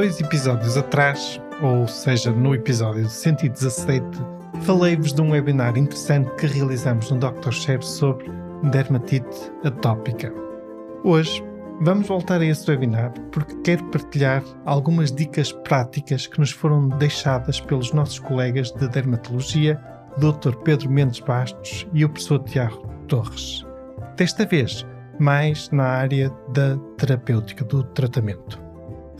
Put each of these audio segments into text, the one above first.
Dois episódios atrás, ou seja, no episódio 117, falei-vos de um webinar interessante que realizamos no Dr. Share sobre dermatite atópica. Hoje vamos voltar a esse webinar porque quero partilhar algumas dicas práticas que nos foram deixadas pelos nossos colegas de dermatologia, Dr. Pedro Mendes Bastos e o professor Tiago Torres. Desta vez, mais na área da terapêutica, do tratamento.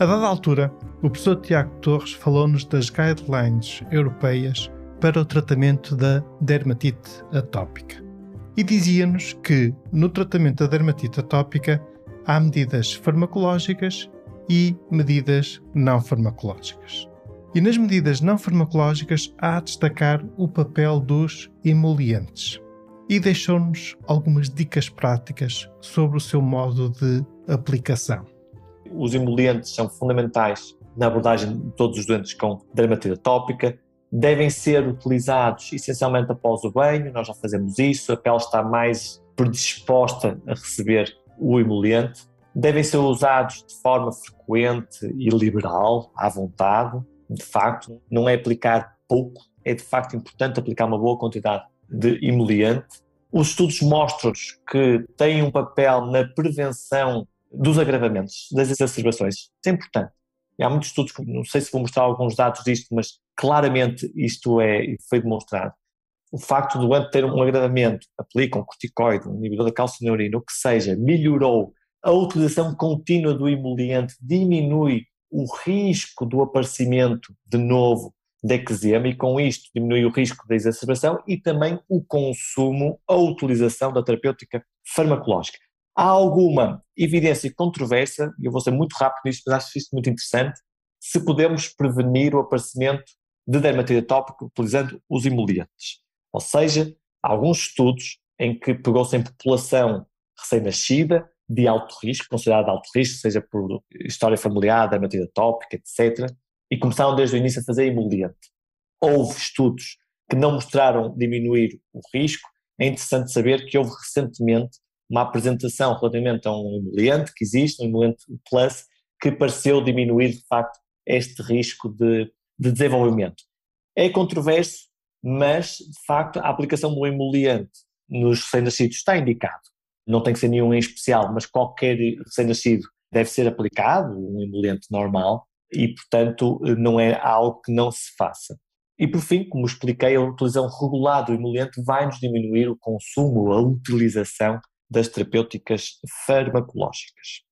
A dada altura, o professor Tiago Torres falou-nos das guidelines europeias para o tratamento da dermatite atópica. E dizia-nos que no tratamento da dermatite atópica há medidas farmacológicas e medidas não farmacológicas. E nas medidas não farmacológicas há a destacar o papel dos emolientes. E deixou-nos algumas dicas práticas sobre o seu modo de aplicação os emolientes são fundamentais na abordagem de todos os doentes com dermatite atópica, devem ser utilizados essencialmente após o banho, nós já fazemos isso, a pele está mais predisposta a receber o emoliente, devem ser usados de forma frequente e liberal, à vontade, de facto, não é aplicar pouco, é de facto importante aplicar uma boa quantidade de emoliente. Os estudos mostram-nos que têm um papel na prevenção dos agravamentos, das exacerbações. Isso é importante. E há muitos estudos, não sei se vou mostrar alguns dados disto, mas claramente isto é, foi demonstrado. O facto do doente ter um agravamento, aplica um corticoide, um inibidor da calcineurina, o que seja, melhorou a utilização contínua do emoliente, diminui o risco do aparecimento de novo de eczema e com isto diminui o risco da exacerbação e também o consumo, a utilização da terapêutica farmacológica. Há alguma evidência controversa, e eu vou ser muito rápido nisto, mas acho isto muito interessante, se podemos prevenir o aparecimento de dermatite atópica utilizando os emolientes. Ou seja, alguns estudos em que pegou-se em população recém-nascida, de alto risco, considerada de alto risco, seja por história familiar, dermatite atópica, etc., e começaram desde o início a fazer emoliente. Houve estudos que não mostraram diminuir o risco. É interessante saber que houve recentemente uma apresentação relativamente a um emoliente que existe, um emoliente plus, que pareceu diminuir de facto este risco de, de desenvolvimento. É controverso, mas de facto a aplicação do emoliente nos recém-nascidos está indicado. Não tem que ser nenhum em especial, mas qualquer recém-nascido deve ser aplicado, um emoliente normal, e portanto não é algo que não se faça. E por fim, como expliquei, a utilização regular do emoliente vai nos diminuir o consumo, a utilização das terapêuticas farmacológicas.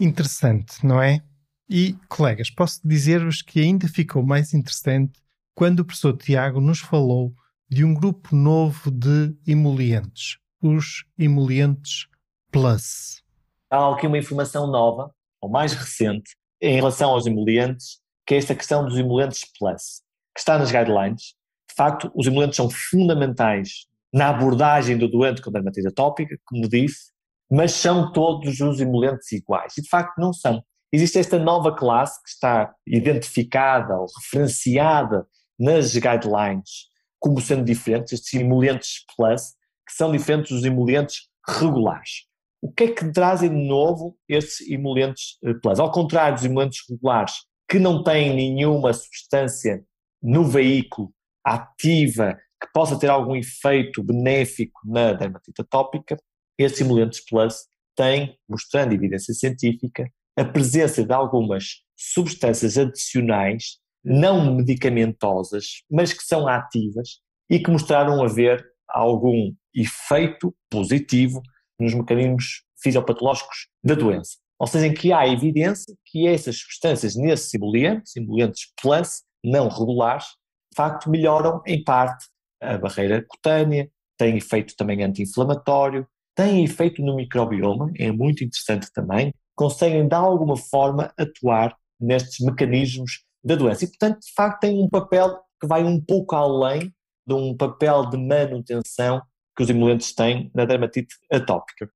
Interessante, não é? E, colegas, posso dizer-vos que ainda ficou mais interessante quando o professor Tiago nos falou de um grupo novo de emolientes, os emolientes Plus. Há aqui uma informação nova, ou mais recente, em relação aos emolientes, que é esta questão dos emolientes Plus, que está nas guidelines. De facto, os emolientes são fundamentais na abordagem do doente com dermatite atópica, como disse, mas são todos os emolientes iguais. E de facto não são. Existe esta nova classe que está identificada ou referenciada nas guidelines como sendo diferentes, estes emolientes plus, que são diferentes dos emolientes regulares. O que é que trazem de novo estes emolientes eh, plus? Ao contrário dos emolientes regulares, que não têm nenhuma substância no veículo ativa que possa ter algum efeito benéfico na dermatite atópica, estes simulantes plus têm, mostrando evidência científica, a presença de algumas substâncias adicionais, não medicamentosas, mas que são ativas e que mostraram haver algum efeito positivo nos mecanismos fisiopatológicos da doença. Ou seja, em que há evidência que essas substâncias nesses simulantes, simulantes plus, não regulares, de facto melhoram em parte a barreira cutânea, tem efeito também anti-inflamatório, tem efeito no microbioma, é muito interessante também, conseguem de alguma forma atuar nestes mecanismos da doença. E, portanto, de facto, tem um papel que vai um pouco além de um papel de manutenção que os emolentes têm na dermatite atópica.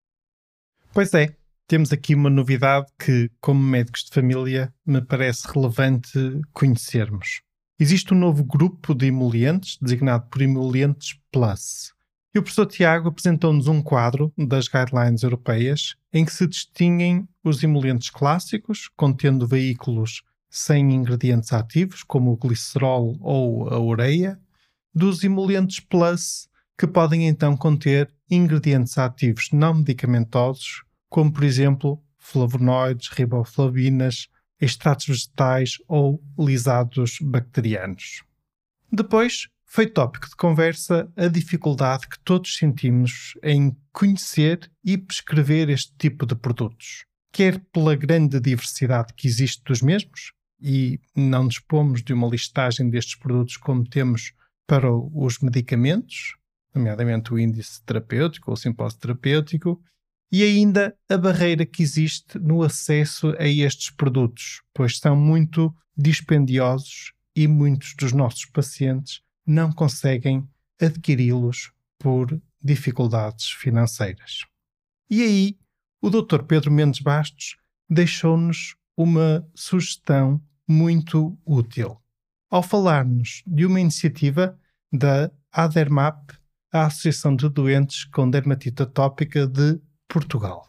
Pois é, temos aqui uma novidade que, como médicos de família, me parece relevante conhecermos. Existe um novo grupo de emolientes, designado por Emolientes Plus. E o professor Tiago apresentou-nos um quadro das guidelines europeias em que se distinguem os emolientes clássicos, contendo veículos sem ingredientes ativos, como o glicerol ou a ureia, dos emolientes Plus, que podem então conter ingredientes ativos não medicamentosos, como por exemplo flavonoides, riboflavinas, extratos vegetais ou lisados bacterianos. Depois, foi tópico de conversa a dificuldade que todos sentimos em conhecer e prescrever este tipo de produtos, quer pela grande diversidade que existe dos mesmos, e não dispomos de uma listagem destes produtos como temos para os medicamentos, nomeadamente o índice terapêutico ou o simpósio terapêutico, e ainda a barreira que existe no acesso a estes produtos, pois são muito dispendiosos e muitos dos nossos pacientes não conseguem adquiri-los por dificuldades financeiras. E aí, o Dr. Pedro Mendes Bastos deixou-nos uma sugestão muito útil ao falar-nos de uma iniciativa da ADERMAP, a Associação de Doentes com Dermatite Atópica de Portugal.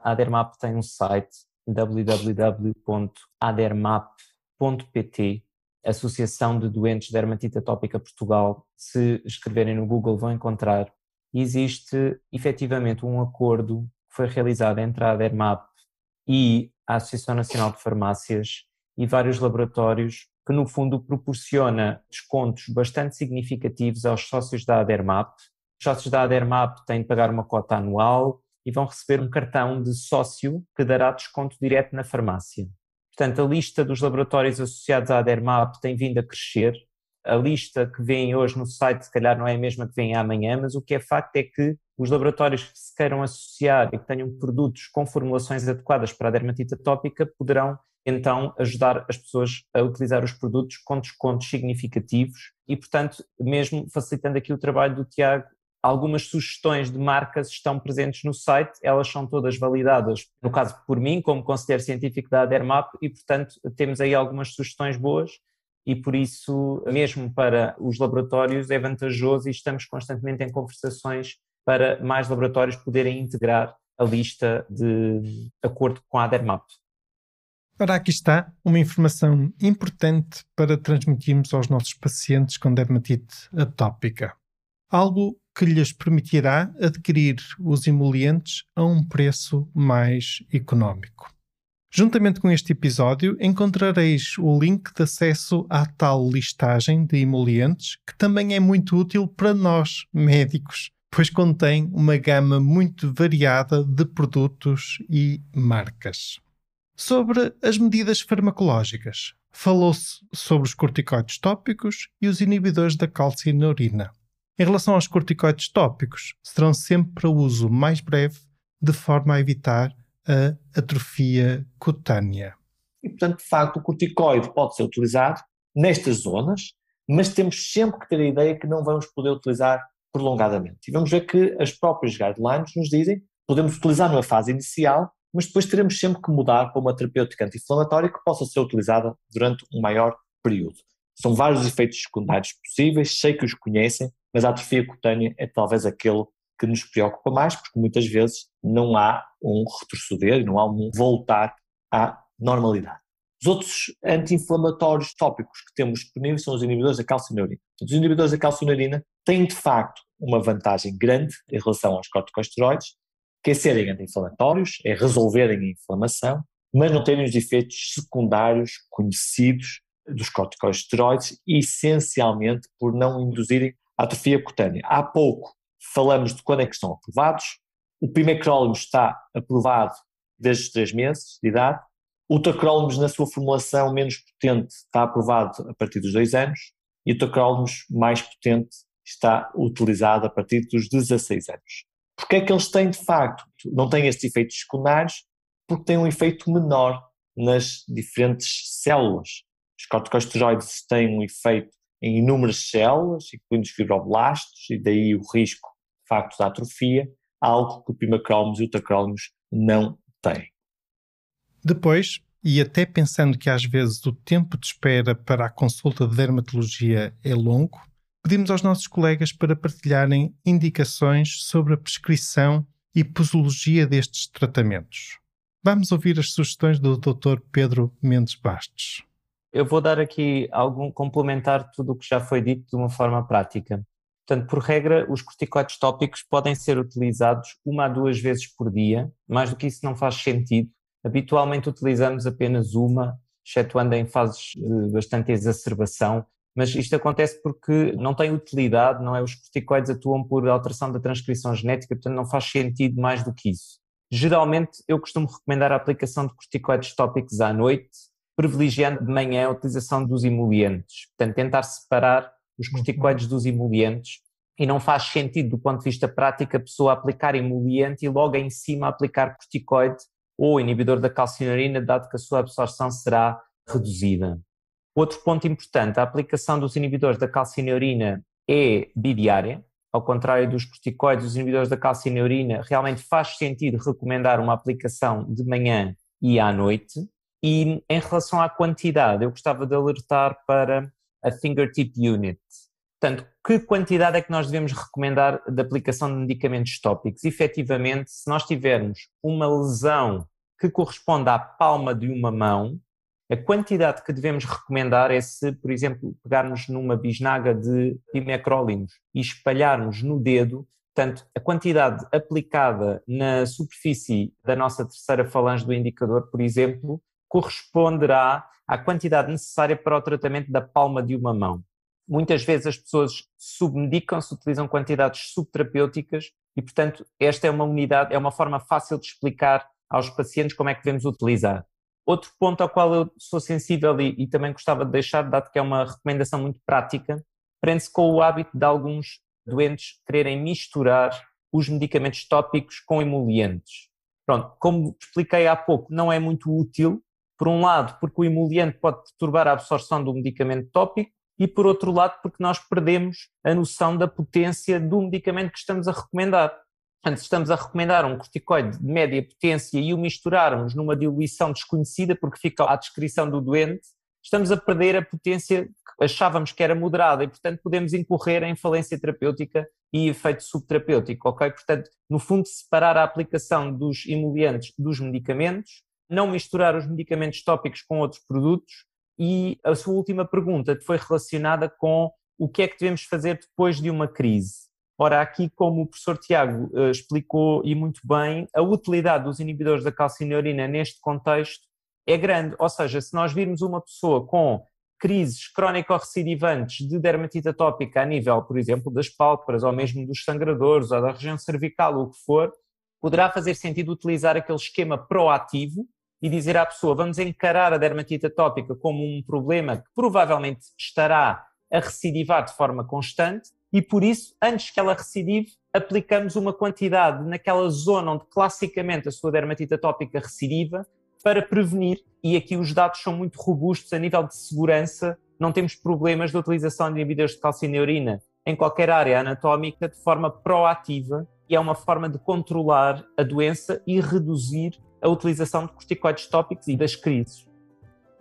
A ADERMAP tem um site www.adermap.pt, Associação de Doentes de Dermatite Atópica Portugal. Se escreverem no Google vão encontrar. Existe efetivamente um acordo que foi realizado entre a ADERMAP e a Associação Nacional de Farmácias e vários laboratórios que no fundo proporciona descontos bastante significativos aos sócios da ADERMAP. Os sócios da ADERMAP têm de pagar uma cota anual e vão receber um cartão de sócio que dará desconto direto na farmácia. Portanto, a lista dos laboratórios associados à ADERMAP tem vindo a crescer. A lista que vem hoje no site, se calhar, não é a mesma que vem amanhã, mas o que é facto é que os laboratórios que se queiram associar e que tenham produtos com formulações adequadas para a dermatite atópica poderão então ajudar as pessoas a utilizar os produtos com descontos significativos e, portanto, mesmo facilitando aqui o trabalho do Tiago, algumas sugestões de marcas estão presentes no site, elas são todas validadas, no caso por mim, como conselheiro científico da ADERMAP, e, portanto, temos aí algumas sugestões boas e por isso, mesmo para os laboratórios, é vantajoso e estamos constantemente em conversações para mais laboratórios poderem integrar a lista de acordo com a ADERMAP. Ora, aqui está uma informação importante para transmitirmos aos nossos pacientes com dermatite atópica. Algo que lhes permitirá adquirir os emolientes a um preço mais económico. Juntamente com este episódio, encontrareis o link de acesso à tal listagem de emolientes, que também é muito útil para nós, médicos, pois contém uma gama muito variada de produtos e marcas. Sobre as medidas farmacológicas, falou-se sobre os corticoides tópicos e os inibidores da cálcio na urina. Em relação aos corticoides tópicos, serão sempre para uso mais breve, de forma a evitar a atrofia cutânea. E, portanto, de facto, o corticoide pode ser utilizado nestas zonas, mas temos sempre que ter a ideia que não vamos poder utilizar prolongadamente. E vamos ver que as próprias guidelines nos dizem que podemos utilizar numa fase inicial, mas depois teremos sempre que mudar para uma terapêutica anti-inflamatória que possa ser utilizada durante um maior período. São vários efeitos secundários possíveis, sei que os conhecem, mas a atrofia cutânea é talvez aquele que nos preocupa mais, porque muitas vezes não há um retroceder, não há um voltar à normalidade. Os outros anti-inflamatórios tópicos que temos disponíveis são os inibidores da calcinurina. Os inibidores da calcinurina têm de facto uma vantagem grande em relação aos corticosteroides, que é serem anti-inflamatórios, é resolverem a inflamação, mas não terem os efeitos secundários conhecidos dos corticosteroides, essencialmente por não induzirem atrofia cutânea. Há pouco falamos de quando é que estão aprovados. O pimecrólimo está aprovado desde os três meses de idade. O tacrólimo, na sua formulação menos potente, está aprovado a partir dos dois anos. E o tacrólimo mais potente está utilizado a partir dos 16 anos. Porque é que eles têm, de facto, não têm estes efeitos secundários? porque tem um efeito menor nas diferentes células. Os corticosteroides têm um efeito em inúmeras células, incluindo os fibroblastos, e daí o risco, de facto, da atrofia, algo que o pimacromos e o tacromos não têm. Depois, e até pensando que às vezes o tempo de espera para a consulta de dermatologia é longo, pedimos aos nossos colegas para partilharem indicações sobre a prescrição e posologia destes tratamentos. Vamos ouvir as sugestões do Dr. Pedro Mendes Bastos. Eu vou dar aqui algum complementar tudo o que já foi dito de uma forma prática. Portanto, por regra, os corticoides tópicos podem ser utilizados uma a duas vezes por dia, mais do que isso não faz sentido. Habitualmente utilizamos apenas uma, excetuando em fases de bastante exacerbação, mas isto acontece porque não tem utilidade, não é? Os corticoides atuam por alteração da transcrição genética, portanto não faz sentido mais do que isso. Geralmente eu costumo recomendar a aplicação de corticoides tópicos à noite, privilegiando de manhã a utilização dos emolientes. Portanto, tentar separar os uhum. corticoides dos emolientes e não faz sentido do ponto de vista prático a pessoa aplicar emoliente e logo em cima aplicar corticoide ou inibidor da calcinurina, dado que a sua absorção será reduzida. Outro ponto importante, a aplicação dos inibidores da calcineurina é bidiária, ao contrário dos corticoides, os inibidores da calcineurina, realmente faz sentido recomendar uma aplicação de manhã e à noite, e em relação à quantidade, eu gostava de alertar para a fingertip unit. Portanto, que quantidade é que nós devemos recomendar de aplicação de medicamentos tópicos? Efetivamente, se nós tivermos uma lesão que corresponde à palma de uma mão, a quantidade que devemos recomendar é se, por exemplo, pegarmos numa bisnaga de pimecrólinos e espalharmos no dedo, portanto, a quantidade aplicada na superfície da nossa terceira falange do indicador, por exemplo, corresponderá à quantidade necessária para o tratamento da palma de uma mão. Muitas vezes as pessoas submedicam-se, utilizam quantidades subterapêuticas e, portanto, esta é uma unidade, é uma forma fácil de explicar aos pacientes como é que devemos utilizar. Outro ponto ao qual eu sou sensível e, e também gostava de deixar, dado que é uma recomendação muito prática, prende-se com o hábito de alguns doentes quererem misturar os medicamentos tópicos com emolientes. Pronto, como expliquei há pouco, não é muito útil por um lado, porque o emoliente pode perturbar a absorção do medicamento tópico, e por outro lado, porque nós perdemos a noção da potência do medicamento que estamos a recomendar. Portanto, se estamos a recomendar um corticoide de média potência e o misturarmos numa diluição desconhecida, porque fica à descrição do doente, estamos a perder a potência que achávamos que era moderada e, portanto, podemos incorrer em falência terapêutica e efeito subterapêutico, ok? Portanto, no fundo, separar a aplicação dos emolientes dos medicamentos não misturar os medicamentos tópicos com outros produtos e a sua última pergunta foi relacionada com o que é que devemos fazer depois de uma crise. Ora, aqui, como o professor Tiago uh, explicou e muito bem, a utilidade dos inibidores da calcineurina neste contexto é grande. Ou seja, se nós virmos uma pessoa com crises crónico-recidivantes de dermatite atópica a nível, por exemplo, das pálpebras ou mesmo dos sangradores ou da região cervical o que for, poderá fazer sentido utilizar aquele esquema proativo e dizer à pessoa vamos encarar a dermatite atópica como um problema que provavelmente estará a recidivar de forma constante e por isso, antes que ela recidive, aplicamos uma quantidade naquela zona onde classicamente a sua dermatite atópica recidiva para prevenir, e aqui os dados são muito robustos a nível de segurança, não temos problemas de utilização de inibidores de calcineurina em qualquer área anatómica de forma proativa é uma forma de controlar a doença e reduzir a utilização de corticoides tópicos e das crises.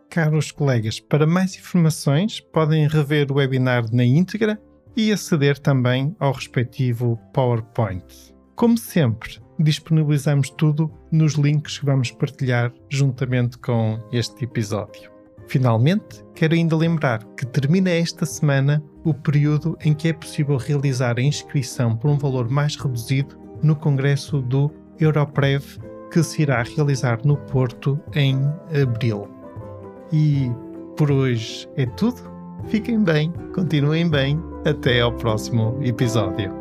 Caros colegas, para mais informações podem rever o webinar na íntegra e aceder também ao respectivo PowerPoint. Como sempre, disponibilizamos tudo nos links que vamos partilhar juntamente com este episódio. Finalmente, quero ainda lembrar que termina esta semana o período em que é possível realizar a inscrição por um valor mais reduzido no congresso do Europrev que se irá realizar no Porto em abril. E por hoje é tudo. Fiquem bem, continuem bem. Até ao próximo episódio.